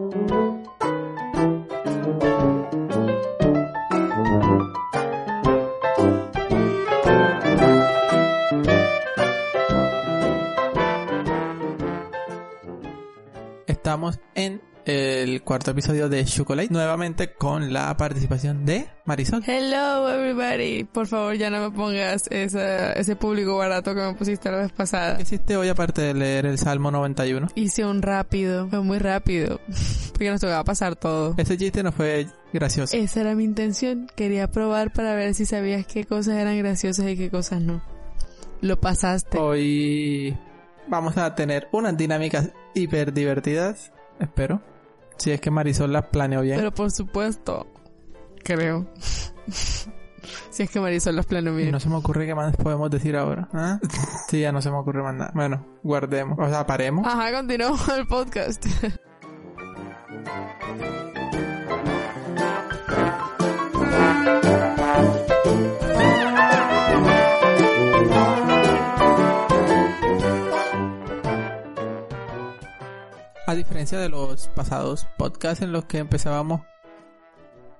Estamos cuarto episodio de Chocolate, nuevamente con la participación de Marisol. Hello everybody. Por favor, ya no me pongas esa, ese público barato que me pusiste la vez pasada. ¿Qué hiciste hoy aparte de leer el Salmo 91? Hice un rápido, fue muy rápido, porque nos tocaba pasar todo. Ese chiste no fue gracioso. Esa era mi intención. Quería probar para ver si sabías qué cosas eran graciosas y qué cosas no. Lo pasaste. Hoy vamos a tener unas dinámicas hiper divertidas, espero. Si es que Marisol las planeó bien. Pero por supuesto, creo. si es que Marisol las planeó Y bien. no se me ocurre qué más podemos decir ahora. ¿Ah? Sí, ya no se me ocurre más nada. Bueno, guardemos. O sea, paremos. Ajá, continuamos el podcast. A diferencia de los pasados podcasts en los que empezábamos...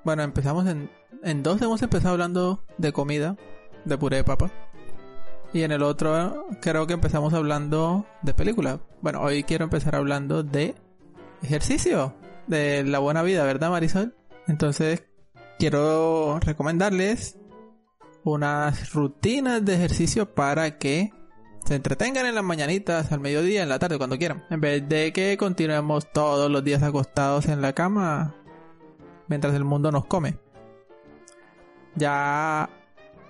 Bueno, empezamos en... En dos hemos empezado hablando de comida, de puré de papa. Y en el otro creo que empezamos hablando de película. Bueno, hoy quiero empezar hablando de ejercicio, de la buena vida, ¿verdad Marisol? Entonces quiero recomendarles unas rutinas de ejercicio para que se entretengan en las mañanitas, al mediodía, en la tarde, cuando quieran. En vez de que continuemos todos los días acostados en la cama mientras el mundo nos come. Ya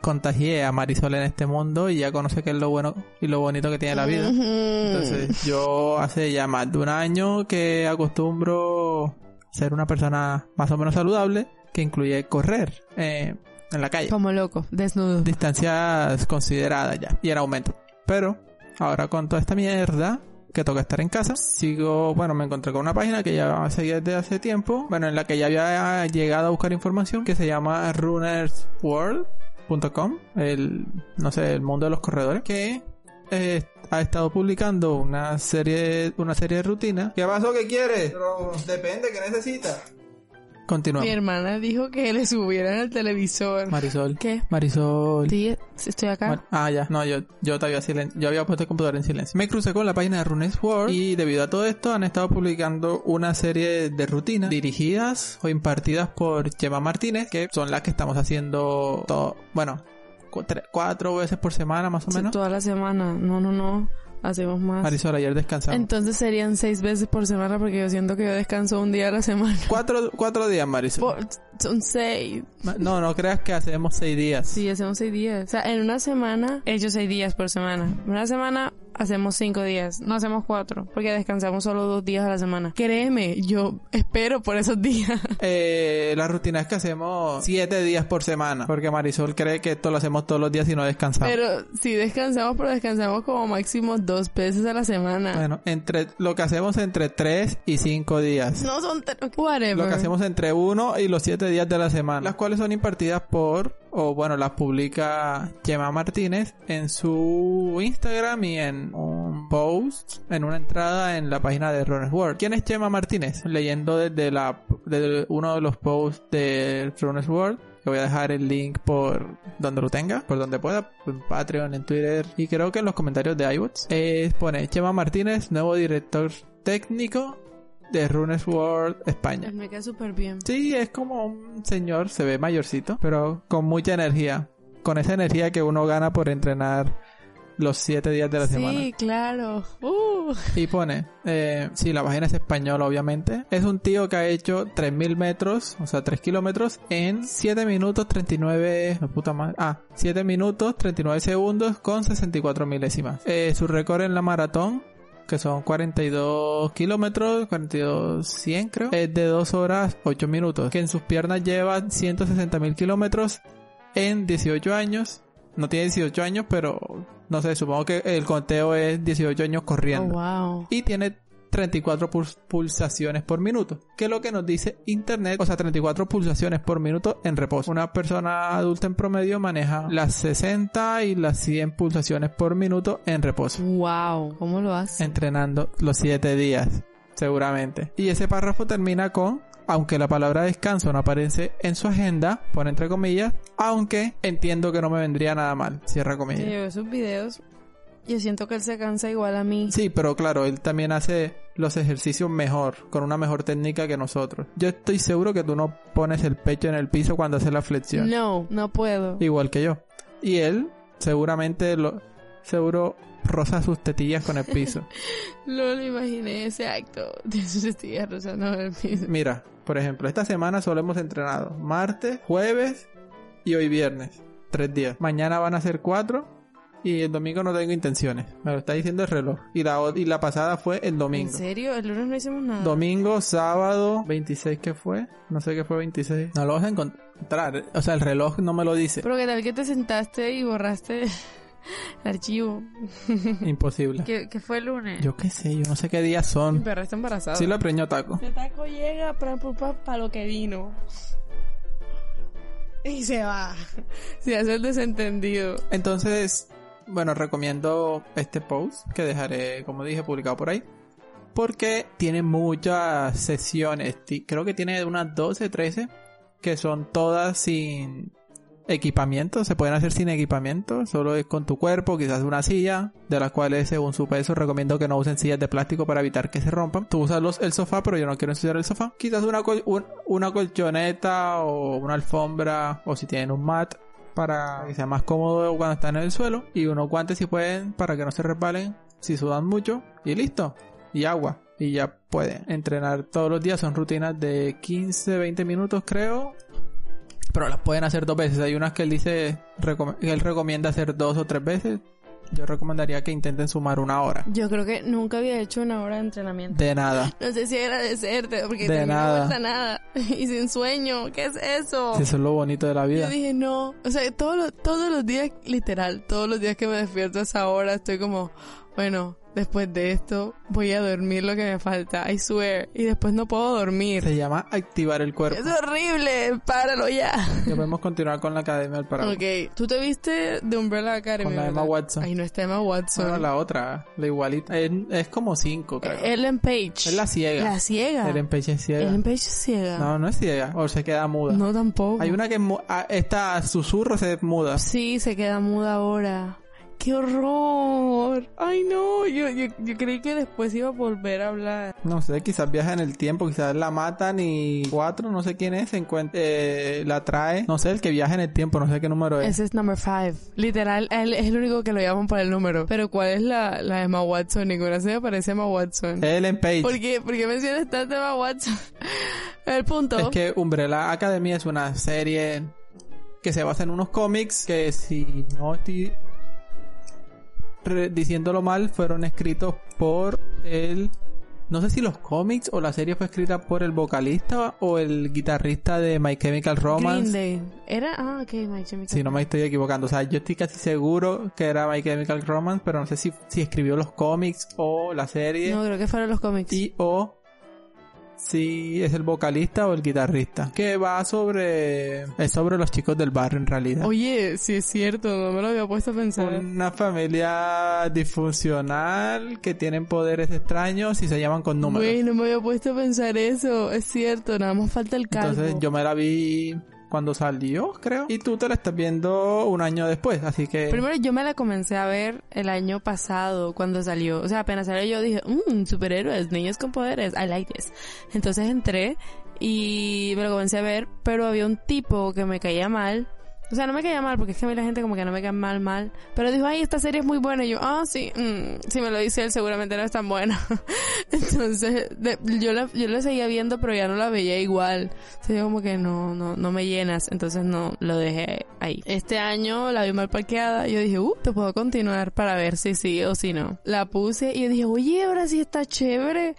contagié a Marisol en este mundo y ya conoce qué es lo bueno y lo bonito que tiene la vida. Entonces, yo hace ya más de un año que acostumbro ser una persona más o menos saludable, que incluye correr eh, en la calle. Como loco, desnudo. Distancias consideradas ya, y en aumento. Pero, ahora con toda esta mierda, que toca estar en casa, sigo, bueno, me encontré con una página que ya seguía desde hace tiempo, bueno, en la que ya había llegado a buscar información, que se llama runnersworld.com, el, no sé, el mundo de los corredores, que eh, ha estado publicando una serie, una serie de rutinas. ¿Qué pasó? ¿Qué quieres? Pero depende, ¿qué necesitas? Continuamos. Mi hermana dijo que le subieran el televisor. Marisol. ¿Qué? Marisol. Sí, estoy acá. Bueno, ah, ya. No, yo, yo silen- yo había puesto el computador en silencio. Me crucé con la página de Runes World y debido a todo esto han estado publicando una serie de rutinas dirigidas o impartidas por Gemma Martínez, que son las que estamos haciendo todo, bueno, cuatro veces por semana más o menos. Toda la semana. No, no, no. Hacemos más. Marisol, ayer descansamos. Entonces serían seis veces por semana porque yo siento que yo descanso un día a la semana. Cuatro, cuatro días, Marisol. Por- son seis. No, no creas que hacemos seis días. Sí, hacemos seis días. O sea, en una semana he hecho seis días por semana. En una semana hacemos cinco días. No hacemos cuatro porque descansamos solo dos días a la semana. Créeme, yo espero por esos días. Eh, la rutina es que hacemos siete días por semana. Porque Marisol cree que esto lo hacemos todos los días y no descansamos. Pero sí descansamos, pero descansamos como máximo dos veces a la semana. Bueno, entre lo que hacemos entre 3 y 5 días. No son... Whatever. Lo que hacemos entre 1 y los 7 días de la semana. Las cuales son impartidas por, o bueno, las publica Gemma Martínez en su Instagram y en un post, en una entrada en la página de Runners World. ¿Quién es Gemma Martínez? Leyendo desde la, uno de los posts de Runners World. Que voy a dejar el link por donde lo tenga, por donde pueda, en Patreon, en Twitter y creo que en los comentarios de iBots. Pone Chema Martínez, nuevo director técnico de Runes World España. Me queda súper bien. Sí, es como un señor, se ve mayorcito, pero con mucha energía. Con esa energía que uno gana por entrenar los siete días de la semana. Sí, claro. Uh. Y pone, eh, sí, la página es española, obviamente. Es un tío que ha hecho 3.000 metros, o sea, 3 kilómetros, en 7 minutos 39... La puta madre. Ah, 7 minutos 39 segundos con 64 milésimas. Eh, su récord en la maratón, que son 42 kilómetros, 42 100 creo, es de 2 horas 8 minutos. Que en sus piernas lleva 160.000 kilómetros en 18 años. No tiene 18 años, pero no sé, supongo que el conteo es 18 años Oh, corriendo. wow. Y tiene 34 pul- pulsaciones por minuto, que es lo que nos dice internet, o sea, 34 pulsaciones por minuto en reposo. Una persona adulta en promedio maneja las 60 y las 100 pulsaciones por minuto en reposo, Wow. ¿Cómo lo haces? entrenando los 7 días. seguramente. Y ese párrafo termina con aunque la palabra descanso no aparece en su agenda, pone entre comillas, aunque entiendo que no me vendría nada mal, cierra comillas. Yo veo sus videos, yo siento que él se cansa igual a mí. Sí, pero claro, él también hace los ejercicios mejor, con una mejor técnica que nosotros. Yo estoy seguro que tú no pones el pecho en el piso cuando haces la flexión. No, no puedo. Igual que yo. Y él seguramente lo seguro roza sus tetillas con el piso. no lo imaginé ese acto de sus tetillas rozando el piso. Mira, por ejemplo, esta semana solo hemos entrenado martes, jueves y hoy viernes. Tres días. Mañana van a ser cuatro y el domingo no tengo intenciones. Me lo está diciendo el reloj. Y la, y la pasada fue el domingo. ¿En serio? ¿El lunes no hicimos nada? Domingo, sábado, 26 ¿qué fue? No sé qué fue 26. No lo vas a encontrar. O sea, el reloj no me lo dice. Pero qué tal que te sentaste y borraste el archivo. Imposible. ¿Qué, qué fue el lunes? Yo qué sé, yo no sé qué días Mi son. perra está embarazada. Sí lo preñó taco. El taco llega para pa, lo que vino. Y se va. Se hace el desentendido. Entonces, bueno, recomiendo este post que dejaré, como dije, publicado por ahí. Porque tiene muchas sesiones. Creo que tiene unas 12, 13. Que son todas sin equipamiento. Se pueden hacer sin equipamiento. Solo es con tu cuerpo, quizás una silla. De las cuales, según su peso, recomiendo que no usen sillas de plástico para evitar que se rompan. Tú usas el sofá, pero yo no quiero ensuciar el sofá. Quizás una, una colchoneta o una alfombra. O si tienen un mat para que sea más cómodo cuando están en el suelo y unos guantes si pueden para que no se resbalen si sudan mucho y listo. Y agua. Y ya pueden entrenar todos los días. Son rutinas de 15 20 minutos creo. Pero las pueden hacer dos veces. Hay unas que él dice él recomienda hacer dos o tres veces yo recomendaría que intenten sumar una hora Yo creo que nunca había hecho una hora de entrenamiento. de nada No sé si agradecerte, porque De nada. vuelta a nada. Y sin sueño, ¿qué es eso? si eso es lo bonito de la vida Yo dije, no. O sea, todos los, todos los días, literal, todos los días que me despierto a esa hora, estoy como, bueno, después de esto, voy a dormir lo que me falta, I swear. Y después no puedo dormir. se llama activar el cuerpo Es horrible, páralo ya. ya podemos continuar con la academia del paraguas Ok, tú te viste de Umbrella Academy. Con la Emma ¿verdad? Watson. Ay, no está Emma Watson. Bueno, la otra, la igualita. Es, es como cinco, creo. Ellen Page. es la ciega. La ciega. Ellen Page es ciega. Ellen Page es ciega. No, no es ciega. O se queda muda. No, tampoco. Hay una que ah, esta susurro se muda. Sí, se queda muda ahora. ¡Qué horror! Ay, no, yo, yo, yo creí que después iba a volver a hablar. No sé, quizás viaja en el tiempo, quizás la matan y cuatro, no sé quién es, se encuentra, eh, la trae. No sé, el que viaja en el tiempo, no sé qué número es. Ese es number five. Literal, él es el único que lo llaman por el número. Pero ¿cuál es la, la Emma Watson? Ninguna se me parece a Emma Watson. Ellen Page. ¿Por qué? ¿Por qué mencionas tanto a Emma Watson? el punto. Es que Umbrella Academy es una serie que se basa en unos cómics que si no estoy diciéndolo mal fueron escritos por el no sé si los cómics o la serie fue escrita por el vocalista o el guitarrista de My Chemical Green Romance. Day. Era, ah, ok, My Chemical Si no me estoy equivocando, o sea, yo estoy casi seguro que era My Chemical Romance, pero no sé si, si escribió los cómics o la serie No, creo que fueron los cómics. y o si es el vocalista o el guitarrista. Que va sobre es sobre los chicos del barrio en realidad. Oye, sí es cierto, no me lo había puesto a pensar. Una familia disfuncional que tienen poderes extraños y se llaman con números. Güey, no me había puesto a pensar eso. Es cierto, nada más falta el calvo. Entonces yo me la vi cuando salió, creo. Y tú te la estás viendo un año después, así que... Primero yo me la comencé a ver el año pasado cuando salió. O sea, apenas salió yo dije, mmm, superhéroes, niños con poderes, I like this. Entonces entré y me lo comencé a ver, pero había un tipo que me caía mal. O sea, no me caía mal porque es que a mí la gente como que no me cae mal, mal. Pero dijo, ay, esta serie es muy buena. Y yo, ah, sí, mm, si me lo dice él seguramente no es tan buena. Entonces, de- yo, la, yo la seguía viendo, pero ya no la veía igual. Entonces yo como que no, no, no me llenas. Entonces no, lo dejé ahí. Este año la vi mal parqueada. Yo dije, uh, te puedo continuar para ver si sí o si no. La puse y yo dije, oye, ahora sí está chévere.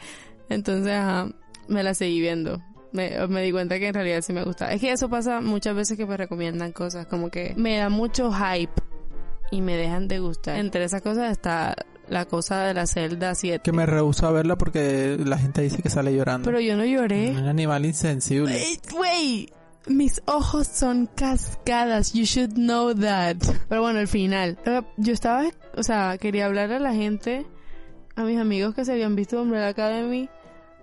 Entonces, ajá, me la seguí viendo. Me, me di cuenta que en realidad sí me gusta. Es que eso pasa muchas veces que me recomiendan cosas, como que me da mucho hype y me dejan de gustar. Entre esas cosas está la cosa de la celda 7. Que me rehuso a verla porque la gente dice que sale llorando. Pero yo no lloré. Un animal insensible. Ey, Güey, mis ojos son cascadas. You should know that. Pero bueno, el final. Yo estaba, o sea, quería hablar a la gente, a mis amigos que se habían visto Umbrella Academy,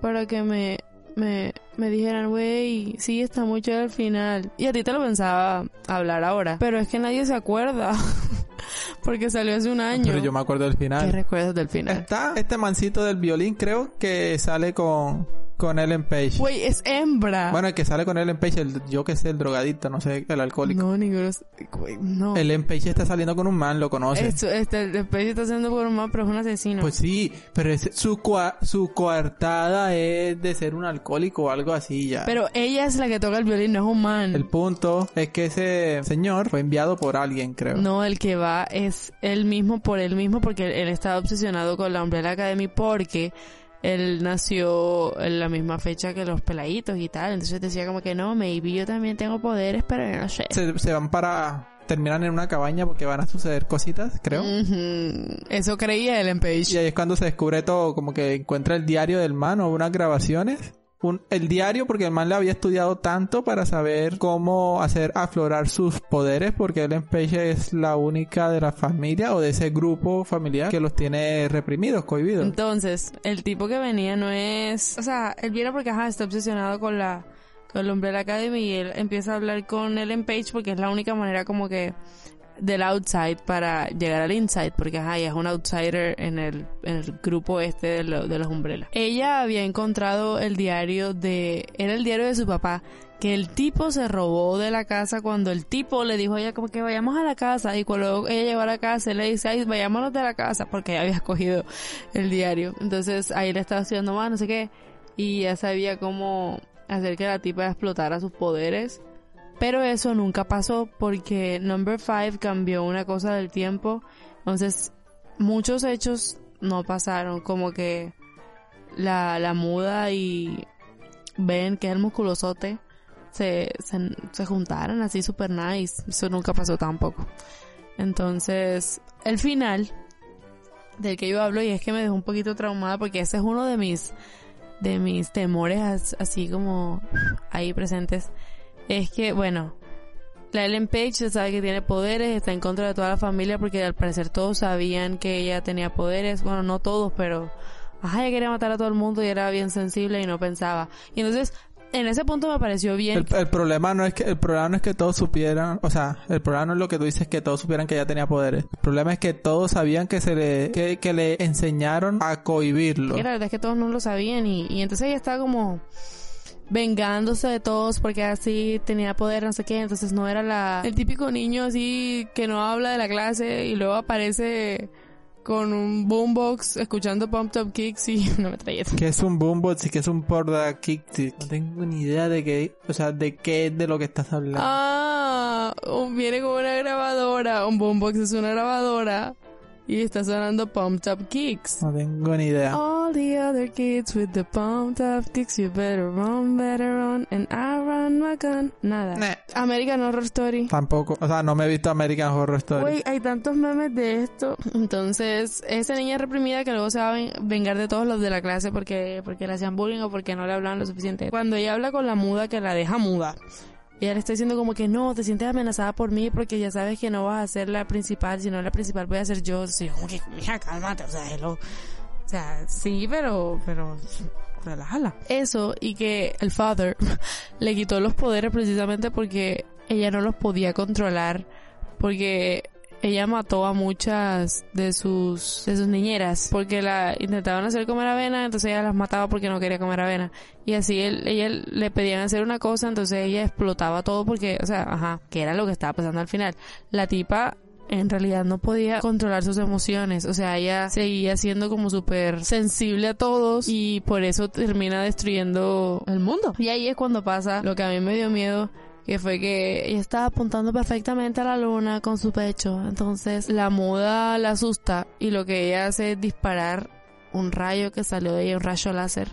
para que me, me, me dijeran, güey, sí, está mucho al final. Y a ti te lo pensaba hablar ahora. Pero es que nadie se acuerda. Porque salió hace un año. Pero yo me acuerdo del ¿Qué final. recuerdas del final? Está este mancito del violín, creo que sale con, con Ellen Page. Güey, es hembra. Bueno, el que sale con Ellen Page, el, yo que sé, el drogadicto, no sé, el alcohólico. no, ninguno. Güey, no. Ellen Page está saliendo con un man, lo conoce. Esto, este, el Page está haciendo por un mal, pero es un asesino. Pues sí, pero es, su, cua- su coartada es de ser un alcohólico o algo así ya. pero ella es la que toca el violín, no es un man. El punto es que ese señor fue enviado por alguien, creo. No, el que va es él mismo por él mismo porque él, él estaba obsesionado con la Umbrella Academy porque él nació en la misma fecha que los peladitos y tal. Entonces decía como que no, maybe yo también tengo poderes, pero no sé. Se, se van para... Terminan en una cabaña porque van a suceder cositas, creo. Eso creía Ellen Page. Y ahí es cuando se descubre todo, como que encuentra el diario del man o unas grabaciones. Un, el diario porque el man le había estudiado tanto para saber cómo hacer aflorar sus poderes porque Ellen Page es la única de la familia o de ese grupo familiar que los tiene reprimidos, cohibidos. Entonces, el tipo que venía no es... O sea, él viene porque ajá, está obsesionado con la, con la Umbrella Academy y él empieza a hablar con Ellen Page porque es la única manera como que del outside para llegar al inside porque ajá, es un outsider en el, en el grupo este de, lo- de los Umbrella. Ella había encontrado el diario de... Era el diario de su papá que el tipo se robó de la casa cuando el tipo le dijo a ella como que vayamos a la casa y cuando ella llegó a la casa él le dice ay vayámonos de la casa porque ella había cogido el diario entonces ahí le estaba estudiando más no sé qué y ya sabía cómo hacer que la tipa explotara sus poderes pero eso nunca pasó porque Number 5 cambió una cosa del tiempo entonces muchos hechos no pasaron como que la, la muda y ven que es el musculosote se, se, juntaron así super nice. Eso nunca pasó tampoco. Entonces, el final del que yo hablo y es que me dejó un poquito traumada porque ese es uno de mis de mis temores as- así como ahí presentes es que bueno la Ellen Page se sabe que tiene poderes está en contra de toda la familia porque al parecer todos sabían que ella tenía poderes bueno no todos pero ajá ella quería matar a todo el mundo y era bien sensible y no pensaba y entonces en ese punto me pareció bien El, el problema no es que el problema no es que todos supieran, o sea, el problema no es lo que tú dices que todos supieran que ella tenía poderes. El problema es que todos sabían que se le que, que le enseñaron a cohibirlo. que la verdad es que todos no lo sabían y, y entonces ella estaba como vengándose de todos porque así tenía poder, no sé qué, entonces no era la el típico niño así que no habla de la clase y luego aparece con un boombox escuchando Pump Up Kicks y una metralleta. Que es un boombox y que es un porda kick. No tengo ni idea de qué, o sea, de qué es de lo que estás hablando. Ah, un- viene con una grabadora, un boombox es una grabadora y está sonando Pumped Up Kicks. No tengo ni idea. All the other kids with the pumped up kicks, you better run, better run, and I run my gun. Nada. Nah. American Horror Story. Tampoco, o sea, no me he visto American Horror Story. Güey, hay tantos memes de esto. Entonces, esa niña reprimida que luego se va a ven- vengar de todos los de la clase porque, porque le hacían bullying o porque no le hablaban lo suficiente. Cuando ella habla con la muda, que la deja muda. Y ella le está diciendo como que no, te sientes amenazada por mí porque ya sabes que no vas a ser la principal, sino la principal voy a ser yo. Yo como que, mija, cálmate, o sea, hello. O sea, sí, pero, pero, relájala. Eso y que el father le quitó los poderes precisamente porque ella no los podía controlar porque ella mató a muchas de sus de sus niñeras porque la intentaban hacer comer avena entonces ella las mataba porque no quería comer avena y así él, ella le pedían hacer una cosa entonces ella explotaba todo porque o sea ajá que era lo que estaba pasando al final la tipa en realidad no podía controlar sus emociones, o sea, ella seguía siendo como súper sensible a todos y por eso termina destruyendo el mundo. Y ahí es cuando pasa lo que a mí me dio miedo, que fue que ella estaba apuntando perfectamente a la luna con su pecho. Entonces la muda la asusta y lo que ella hace es disparar un rayo que salió de ella, un rayo láser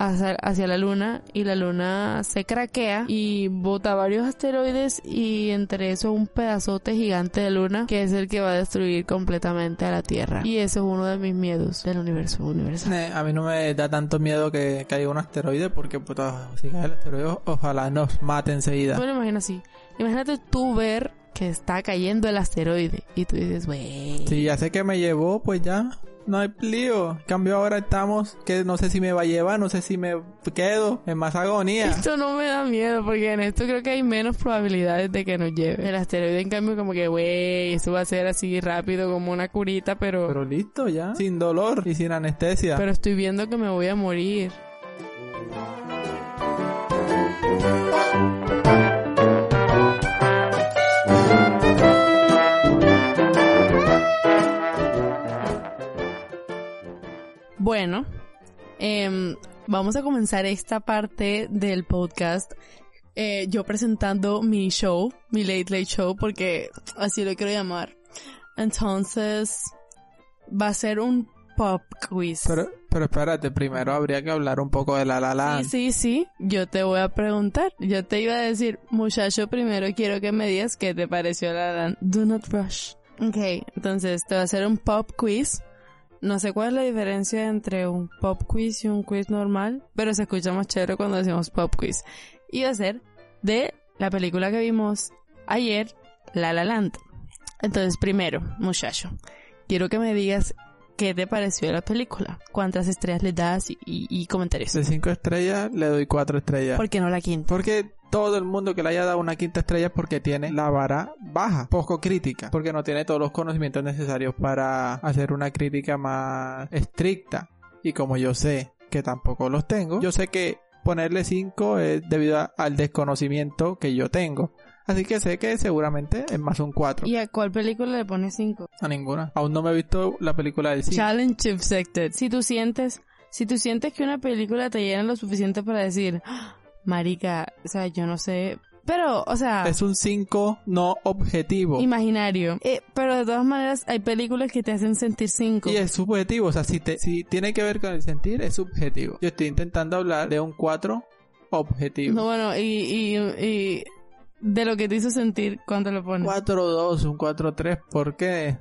hacia, hacia la luna y la luna se craquea y bota varios asteroides y entre eso un pedazote gigante de luna que es el que va a destruir completamente a la Tierra. Y eso es uno de mis miedos del universo universal. Eh, A mí no me da tanto miedo que caiga un asteroide porque puta, si cae el asteroide ojalá nos mate enseguida. Bueno, imagina así. Imagínate tú ver que está cayendo el asteroide y tú dices, wey. Si ya sé que me llevó, pues ya. No hay lío. En cambio ahora estamos que no sé si me va a llevar, no sé si me quedo en más agonía. Esto no me da miedo porque en esto creo que hay menos probabilidades de que nos lleve. El asteroide en cambio como que, güey, esto va a ser así rápido como una curita, pero... Pero listo ya. Sin dolor y sin anestesia. Pero estoy viendo que me voy a morir. Bueno, em, vamos a comenzar esta parte del podcast. eh, yo presentando mi show, mi Late Late Show, porque así lo quiero llamar. Entonces, va a ser un pop quiz. Pero, pero espérate, primero habría que hablar un poco de La La Land. Sí, sí, sí. Yo te voy a preguntar. Yo te iba a decir, muchacho, primero quiero que me digas qué te pareció La La Land. Do not rush. Ok, entonces te voy a hacer un pop quiz. No sé cuál es la diferencia entre un pop quiz y un quiz normal, pero se escucha más chévere cuando decimos pop quiz. Y va a ser de la película que vimos ayer, La La Land. Entonces, primero, muchacho, quiero que me digas qué te pareció la película, cuántas estrellas le das y, y- y comentarios. De cinco estrellas le doy cuatro estrellas. ¿Por qué no la quinta? Porque todo el mundo que le haya dado una quinta estrella es porque tiene la vara baja, poco crítica, porque no tiene todos los conocimientos necesarios para hacer una crítica más estricta. Y como yo sé que tampoco los tengo, yo sé que ponerle 5 es debido a- al desconocimiento que yo tengo. Así que sé que seguramente es más un 4. ¿Y a cuál película le pones 5? A ninguna. Aún no me he visto la película del 5. Challenge accepted. Si tú sientes, si tú sientes que una película te llena lo suficiente para decir, "Ah, marica, o sea, yo no sé, pero, o sea, Es un 5 no objetivo. imaginario. Eh, pero de todas maneras, hay películas que te hacen sentir 5. Y es subjetivo, o sea, si, te, si tiene que ver con el sentir, es subjetivo. Yo estoy intentando hablar de un 4 objetivo. No, bueno, y, y, y de lo que te hizo sentir, ¿cuánto le pones? 4-2, un 4-3, ¿por qué?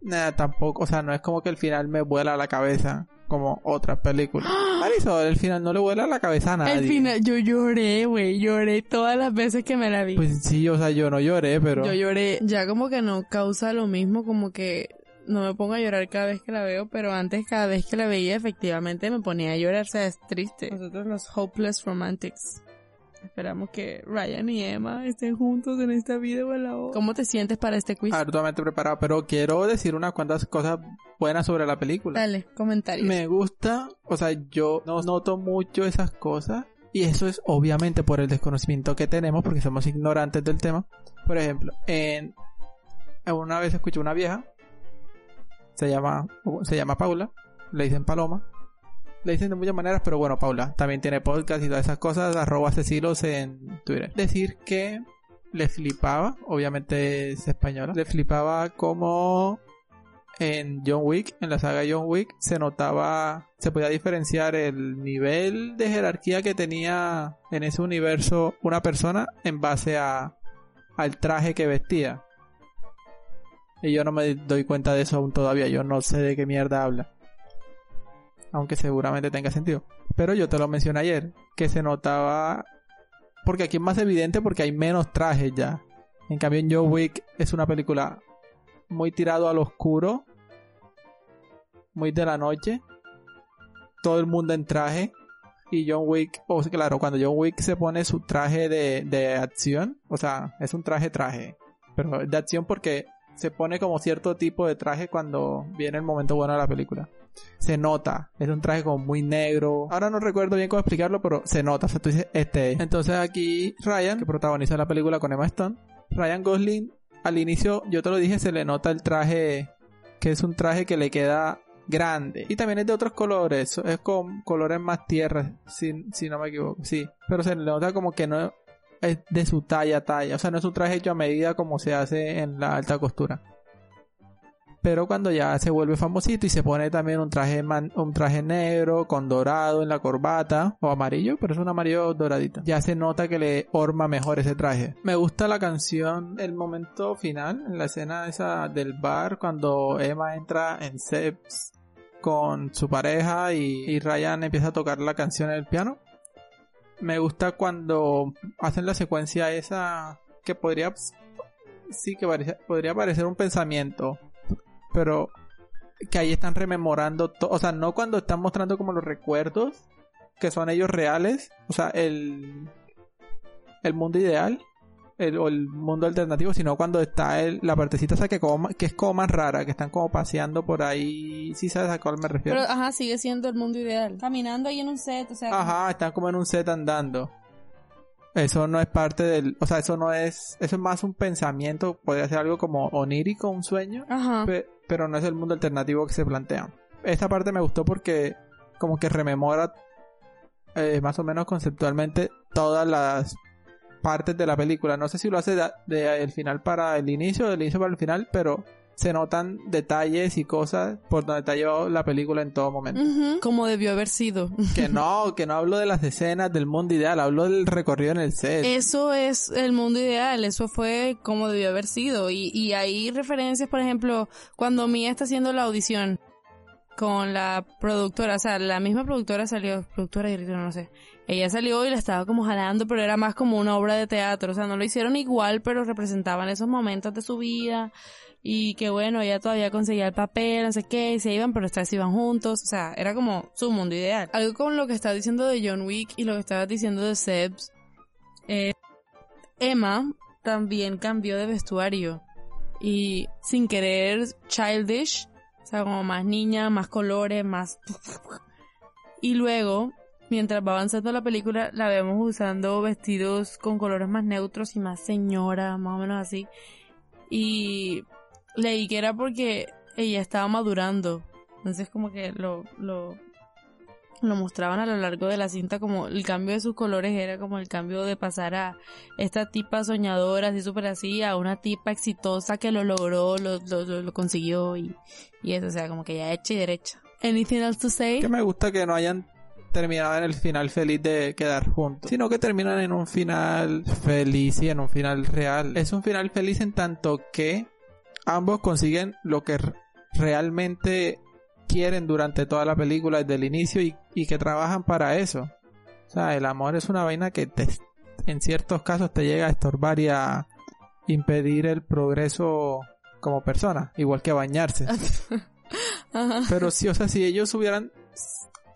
Nada, tampoco, o sea, no es como que el final me vuela a la cabeza como otras películas. Marisol, el final no le vuela la cabeza a nadie. Al final, yo lloré, güey, lloré todas las veces que me la vi. Pues sí, o sea, yo no lloré, pero... Yo lloré. Ya como que no causa lo mismo, como que no me pongo a llorar cada vez que la veo, pero antes cada vez que la veía efectivamente me ponía a llorar, o sea, es triste. Nosotros los Hopeless Romantics. Esperamos que Ryan y Emma estén juntos en esta vida o en la otra. ¿Cómo te sientes para este quiz? Arduamente preparado, pero quiero decir unas cuantas cosas buenas sobre la película. Dale, comentarios. Me gusta, o sea, yo no noto mucho esas cosas. Y eso es obviamente por el desconocimiento que tenemos, porque somos ignorantes del tema. Por ejemplo, en una vez escuché una vieja, se llama, se llama Paula, le dicen Paloma, le dicen de muchas maneras, pero bueno, Paula también tiene podcast y todas esas cosas, arroba Cecilos en Twitter. Decir que le flipaba, obviamente es española, le flipaba como en John Wick, en la saga John Wick, se notaba, se podía diferenciar el nivel de jerarquía que tenía en ese universo una persona en base a, al traje que vestía. Y yo no me doy cuenta de eso aún todavía, yo no sé de qué mierda habla. Aunque seguramente tenga sentido. Pero yo te lo mencioné ayer, que se notaba... Porque aquí es más evidente porque hay menos trajes ya. En cambio en John Wick es una película muy tirado al oscuro, muy de la noche, todo el mundo en traje y John Wick, o sea, claro, cuando John Wick se pone su traje de, de acción, o sea, es un traje traje, pero de acción porque se pone como cierto tipo de traje cuando viene el momento bueno de la película. Se nota, es un traje como muy negro. Ahora no recuerdo bien cómo explicarlo, pero se nota, o sea, tú dices, este es. Entonces aquí Ryan, que protagoniza la película con Emma Stone, Ryan Gosling, al inicio, yo te lo dije, se le nota el traje, que es un traje que le queda grande. Y también es de otros colores, es con colores más tierras, si, si no me equivoco, sí. Pero se le nota como que no es de su talla, talla. O sea, no es un traje hecho a medida como se hace en la alta costura. Pero cuando ya se vuelve famosito y se pone también un traje un traje negro con dorado en la corbata o amarillo, pero es un amarillo doradito. Ya se nota que le orma mejor ese traje. Me gusta la canción, el momento final, en la escena esa del bar cuando Emma entra en Seps con su pareja y, y Ryan empieza a tocar la canción en el piano. Me gusta cuando hacen la secuencia esa que podría sí que podría parecer un pensamiento pero que ahí están rememorando, to- o sea, no cuando están mostrando como los recuerdos, que son ellos reales, o sea, el, el mundo ideal, el, o el mundo alternativo, sino cuando está el, la partecita esa que, como, que es como más rara, que están como paseando por ahí, si sabes a cuál me refiero. Pero, ajá, sigue siendo el mundo ideal. Caminando ahí en un set, o sea... Ajá, están como en un set andando. Eso no es parte del, o sea, eso no es, eso es más un pensamiento, podría ser algo como onírico, un sueño, Ajá. Pero no es el mundo alternativo que se plantea. Esta parte me gustó porque como que rememora eh, más o menos conceptualmente todas las partes de la película. No sé si lo hace de, de el final para el inicio, del inicio para el final, pero se notan detalles y cosas por donde ha llevado la película en todo momento. Como debió haber sido. Que no, que no hablo de las escenas del mundo ideal, hablo del recorrido en el set. Eso es el mundo ideal, eso fue como debió haber sido. Y, y hay referencias, por ejemplo, cuando Mia está haciendo la audición con la productora, o sea, la misma productora salió, productora, directora, no sé. Ella salió y la estaba como jalando, pero era más como una obra de teatro, o sea, no lo hicieron igual, pero representaban esos momentos de su vida. Y que bueno, ella todavía conseguía el papel, no sé qué, y se iban, pero esta vez iban juntos, o sea, era como su mundo ideal. Algo con lo que estaba diciendo de John Wick y lo que estabas diciendo de Sebs, eh, Emma también cambió de vestuario y sin querer childish, sea, como más niña, más colores, más... Y luego, mientras va avanzando la película, la vemos usando vestidos con colores más neutros y más señora, más o menos así. Y leí que era porque ella estaba madurando. Entonces como que lo, lo, lo mostraban a lo largo de la cinta como el cambio de sus colores era como el cambio de pasar a esta tipa soñadora así súper así a una tipa exitosa que lo logró, lo, lo, lo, lo consiguió y, y eso, o sea, como que ya hecha y derecha. Anything else to say? Que me gusta que no hayan terminado en el final feliz de quedar juntos, sino que terminan en un final feliz y en un final real. Es un final feliz en tanto que ambos consiguen lo que realmente quieren durante toda la película desde el inicio y, y que trabajan para eso. O sea, el amor es una vaina que te, en ciertos casos te llega a estorbar y a impedir el progreso como persona, igual que bañarse. Pero sí, o sea, si ellos hubieran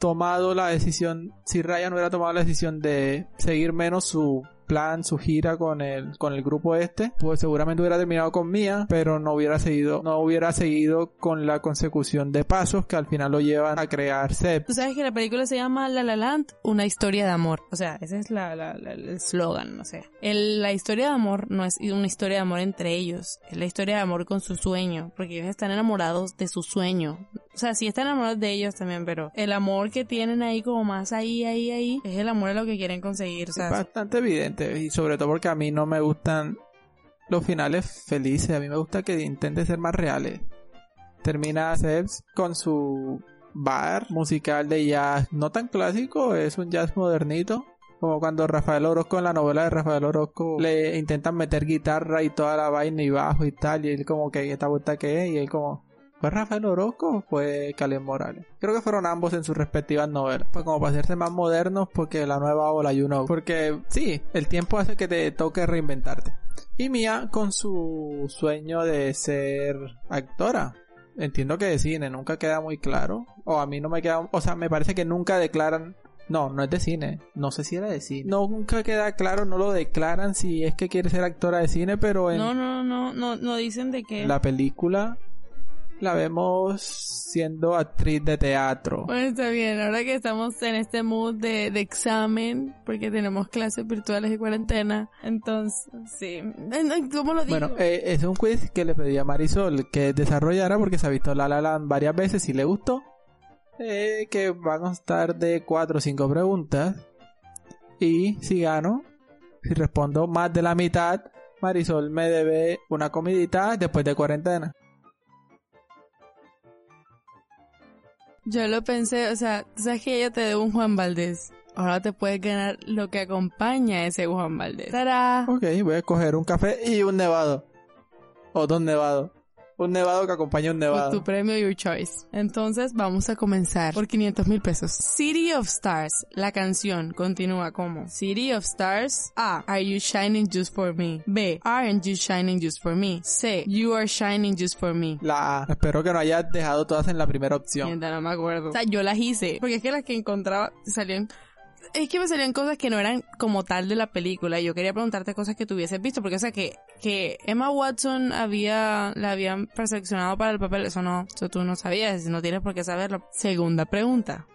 tomado la decisión, si Ryan hubiera tomado la decisión de seguir menos su plan, su gira con el, con el grupo este, pues seguramente hubiera terminado con Mia, pero no hubiera seguido, no hubiera seguido con la consecución de pasos que al final lo llevan a crear Seb. Tú sabes que la película se llama La La Land, una historia de amor. O sea, ese es la, la- la- el eslogan, no sé. El- la historia de amor no es una historia de amor entre ellos, es la historia de amor con su sueño, porque ellos están enamorados de su sueño. O sea, sí están enamorados de ellos también, pero el amor que tienen ahí como más ahí, ahí, ahí, es el amor a lo que quieren conseguir. O sea, Es bastante evidente y sobre todo porque a mí no me gustan los finales felices, a mí me gusta que intenten ser más reales. Termina Sebs con su bar musical de jazz, no tan clásico, es un jazz modernito. Como cuando Rafael Orozco en la novela de Rafael Orozco le intentan meter guitarra y toda la vaina y bajo y tal, y él como que esta vuelta que es, y él como, ¿fue Rafael Orozco o fue Calen Morales? Creo que fueron ambos en sus respectivas novelas. Pues como para hacerse más modernos porque la nueva ola, you know. Porque sí, el tiempo hace que te toque reinventarte. Y Mia con su sueño de ser actora. Entiendo que de cine, nunca queda muy claro. O a mí no me queda, o sea, me parece que nunca declaran no, no es de cine. No sé si era de cine. No, nunca queda claro, no lo declaran si es que quiere ser actora de cine, pero en no, no, no, no, no dicen de que... la película la vemos siendo actriz de teatro. Bueno, está bien, ahora que estamos en este mood de, de examen, porque tenemos clases virtuales y cuarentena, entonces, sí. ¿Cómo lo digo? Bueno, eh, es un quiz que le pedí a Marisol que desarrollara porque se ha visto La La Land varias veces y le gustó. Eh, que va a constar de 4 o 5 preguntas. Y si gano, si respondo más de la mitad, Marisol me debe una comidita después de cuarentena. Yo lo pensé, o sea, tú sabes que ella te debe un Juan Valdés. Ahora te puedes ganar lo que acompaña a ese Juan Valdés. ¡Tará! Ok, voy a coger un café y un nevado. O dos nevados. Un nevado que acompaña un nevado. tu premio, your choice. Entonces vamos a comenzar por 500 mil pesos. City of Stars. La canción continúa como City of Stars. A. Are you shining just for me? B. Aren't you shining just for me? C. You are shining just for me. La A. Espero que no hayas dejado todas en la primera opción. Mierda, no me acuerdo. O sea, yo las hice. Porque es que las que encontraba salían... Es que me salían cosas que no eran como tal de la película. Y yo quería preguntarte cosas que tú hubieses visto. Porque, o sea, que, que Emma Watson había, la habían preseleccionado para el papel. Eso no, eso tú no sabías. No tienes por qué saberlo. Segunda pregunta.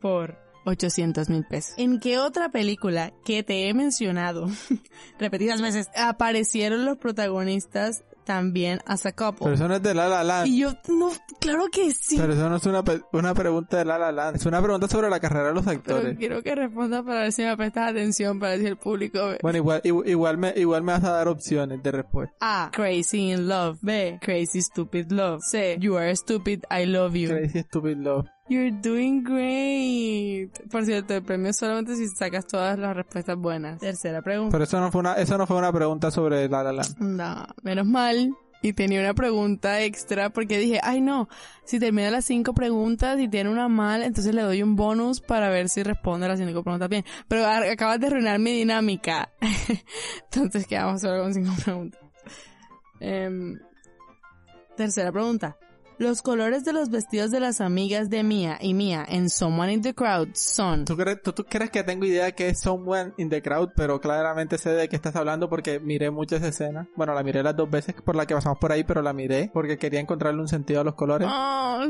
Por 800 mil pesos. ¿En qué otra película que te he mencionado repetidas veces aparecieron los protagonistas también as a couple? Pero eso no es de La La Land. Y yo, no, claro que sí. Pero eso no es una, una pregunta de La La Land. Es una pregunta sobre la carrera de los Pero actores. quiero que responda para ver si me prestas atención, para ver si el público ve. Bueno, igual, igual me, igual me vas a dar opciones de respuesta. A. Crazy in Love. B. Crazy Stupid Love. C. You are stupid, I love you. Crazy Stupid Love. You're doing great. Por cierto, el premio es solamente si sacas todas las respuestas buenas. Tercera pregunta. Pero eso no fue una, eso no fue una pregunta sobre La La Land. No, menos mal. Y tenía una pregunta extra porque dije, ay no, si termina las cinco preguntas y tiene una mal, entonces le doy un bonus para ver si responde las cinco preguntas bien. Pero a- acabas de arruinar mi dinámica. entonces quedamos solo con cinco preguntas. Em, tercera pregunta. Los colores de los vestidos de las amigas de Mia y Mia en Someone in the Crowd son... ¿Tú crees, tú, tú crees que tengo idea que es Someone in the Crowd? Pero claramente sé de qué estás hablando porque miré muchas escenas. Bueno, la miré las dos veces por la que pasamos por ahí, pero la miré porque quería encontrarle un sentido a los colores. Oh,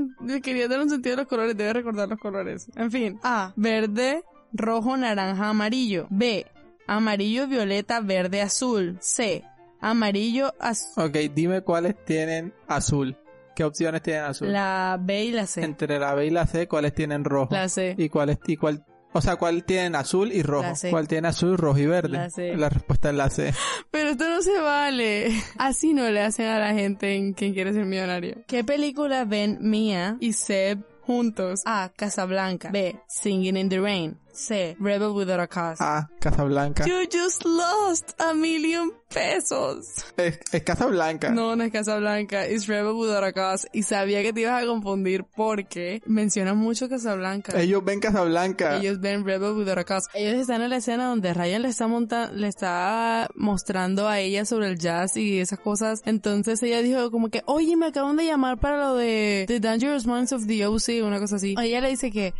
quería dar un sentido a los colores, debe recordar los colores. En fin. A. Verde, rojo, naranja, amarillo. B. Amarillo, violeta, verde, azul. C. Amarillo, azul. Ok, dime cuáles tienen azul. ¿Qué opciones tienen azul? La B y la C. Entre la B y la C, ¿cuáles tienen rojo? La C. ¿Y cuáles, y cuál, o sea, cuál tienen azul y rojo? La C. ¿Cuál tiene azul, rojo y verde? La C. La respuesta es la C. Pero esto no se vale. Así no le hacen a la gente en quien quiere ser millonario. ¿Qué película ven Mia y Seb juntos? A. Casablanca. B. Singing in the Rain. C. Rebel Without a Cause. A, Casablanca. You just lost a million pesos. Es, es Casablanca. No, no es Casablanca, es Rebel Without a Cause. Y sabía que te ibas a confundir porque mencionan mucho Casablanca. Ellos ven Casablanca. Ellos ven Rebel Without a Cause. Ellos están en la escena donde Ryan le está monta le está mostrando a ella sobre el jazz y esas cosas. Entonces ella dijo como que, oye, me acaban de llamar para lo de The Dangerous Minds of the OC, una cosa así. Ella le dice que,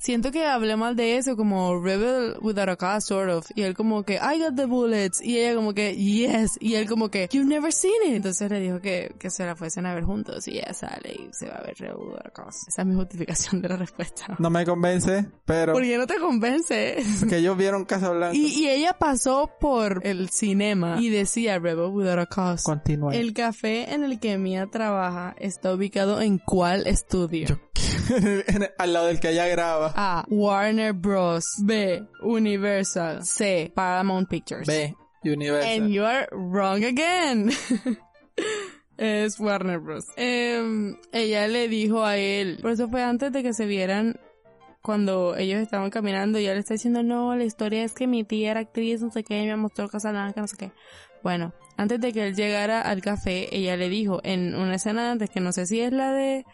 Siento que hablé mal de eso, como Rebel Without a Cause, sort of. Y él como que, I got the bullets. Y ella como que, yes. Y él como que, you've never seen it. Entonces le dijo que, que se la fuesen a ver juntos. Y ella sale y se va a ver Rebel Without a Cause. Esa es mi justificación de la respuesta. No me convence, pero ¿Por qué no te convence? que ellos vieron Casablanca. Y, y ella pasó por el cinema y decía Rebel Without a Cause. Continúa. El café en el que Mia trabaja está ubicado en cuál estudio? Yo- al lado del que ella graba. A. Warner Bros. B. Universal. C. Paramount Pictures. B, Universal. And you are wrong again. es Warner Bros. Em, ella le dijo a él, por eso fue antes de que se vieran cuando ellos estaban caminando y él le está diciendo, no, la historia es que mi tía era actriz, no sé qué, me mostró Casablanca, no sé qué. Bueno, antes de que él llegara al café, ella le dijo en una escena antes que no sé si es la de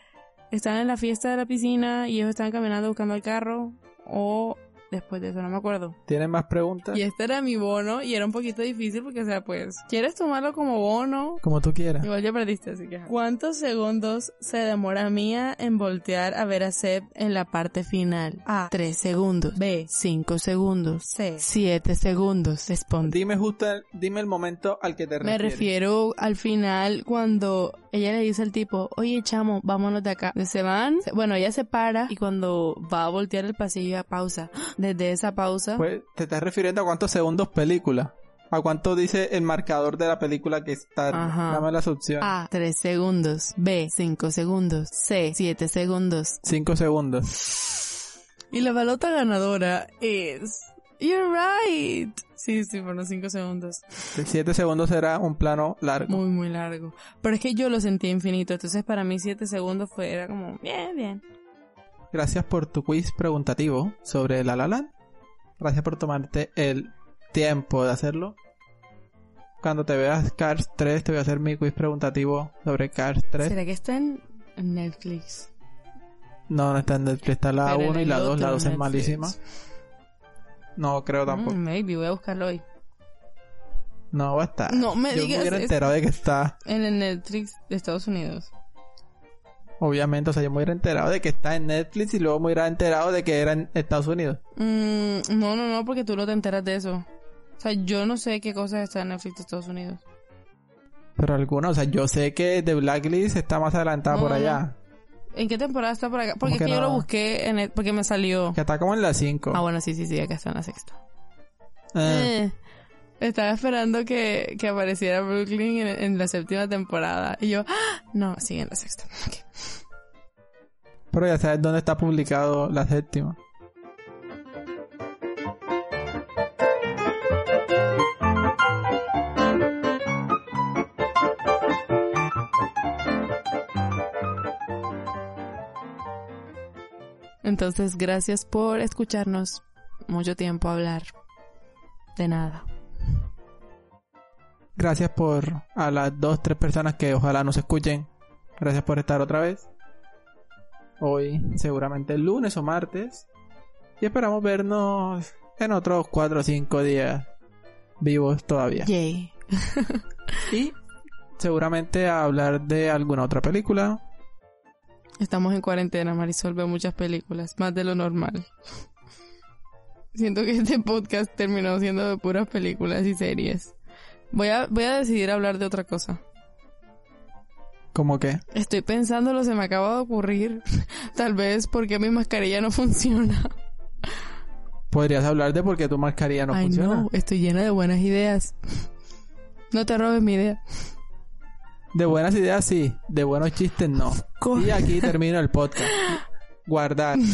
están en la fiesta de la piscina y ellos están caminando buscando el carro o después de eso, no me acuerdo. ¿Tienen más preguntas? Y este era mi bono y era un poquito difícil porque, o sea, pues, ¿quieres tomarlo como bono? Como tú quieras. Igual ya perdiste, así que... ¿Cuántos segundos se demora Mía en voltear a ver a Seb en la parte final? A. 3 segundos. B. 5 segundos. C. 7 segundos. Responde. Dime justo, el- dime el momento al que te Me refieres. refiero al final cuando ella le dice al tipo, oye chamo, vámonos de acá. Se van, bueno, ella se para y cuando va a voltear el pasillo, ella pausa. Desde esa pausa, Pues, ¿te estás refiriendo a cuántos segundos película? ¿A cuánto dice el marcador de la película que está? Ajá. Dame las opciones. A, 3 segundos. B, 5 segundos. C, 7 segundos. Cinco segundos. Y la balota ganadora es... You're right. Sí, sí, fueron 5 segundos. Siete segundos era un plano largo. Muy, muy largo. Pero es que yo lo sentí infinito. Entonces para mí 7 segundos fue, era como, bien, bien. Gracias por tu quiz preguntativo sobre La La Land. Gracias por tomarte el tiempo de hacerlo. cuando te veas Cars 3 te voy a hacer mi quiz preguntativo sobre Cars 3. ¿Será que está en Netflix? No, no está en Netflix, está la Pero en 1 y la 2, la otro 2 es malísima. No, creo tampoco. Mm, maybe, voy a buscarlo hoy. No va a estar. No me Yo digas me hubiera eso. enterado de que está. En el Netflix de Estados Unidos. Obviamente, o sea, yo me hubiera enterado de que está en Netflix y luego me hubiera enterado de que era en Estados Unidos. Mm, no, no, no, porque tú no te enteras de eso. O sea, yo no sé qué cosas está en Netflix de Estados Unidos. Pero alguna, o sea, yo sé que The Blacklist está más adelantada No, por allá. ¿En qué temporada está por acá? Porque que que yo no? lo busqué en el- porque me salió. Que está como en la 5. Ah, bueno, sí, sí, sí, acá está en la sexta. Eh, Eh, estaba esperando que, que apareciera Brooklyn en, en la séptima temporada. Y yo, ¡ah! no, sigue en la sexta. Pero ya sabes dónde está publicado la séptima. Entonces, gracias por escucharnos mucho tiempo hablar de nada. Gracias por a las dos, tres personas que ojalá nos escuchen. Gracias por estar otra vez. Hoy, seguramente el lunes o martes. Y esperamos vernos en otros cuatro o cinco días vivos todavía. Yay. Y seguramente a hablar de alguna otra película. Estamos en cuarentena, Marisol ve muchas películas, más de lo normal. Siento que este podcast terminó siendo de puras películas y series. Voy a, voy a decidir hablar de otra cosa. Como que Estoy pensándolo, se me acaba de ocurrir. Tal vez porque mi mascarilla no funciona. podrías hablar de por qué tu mascarilla no Ay, funciona. no, estoy llena de buenas ideas. No te robes mi idea. De buenas ideas sí, de buenos chistes no. Y aquí termino el podcast. Guardar.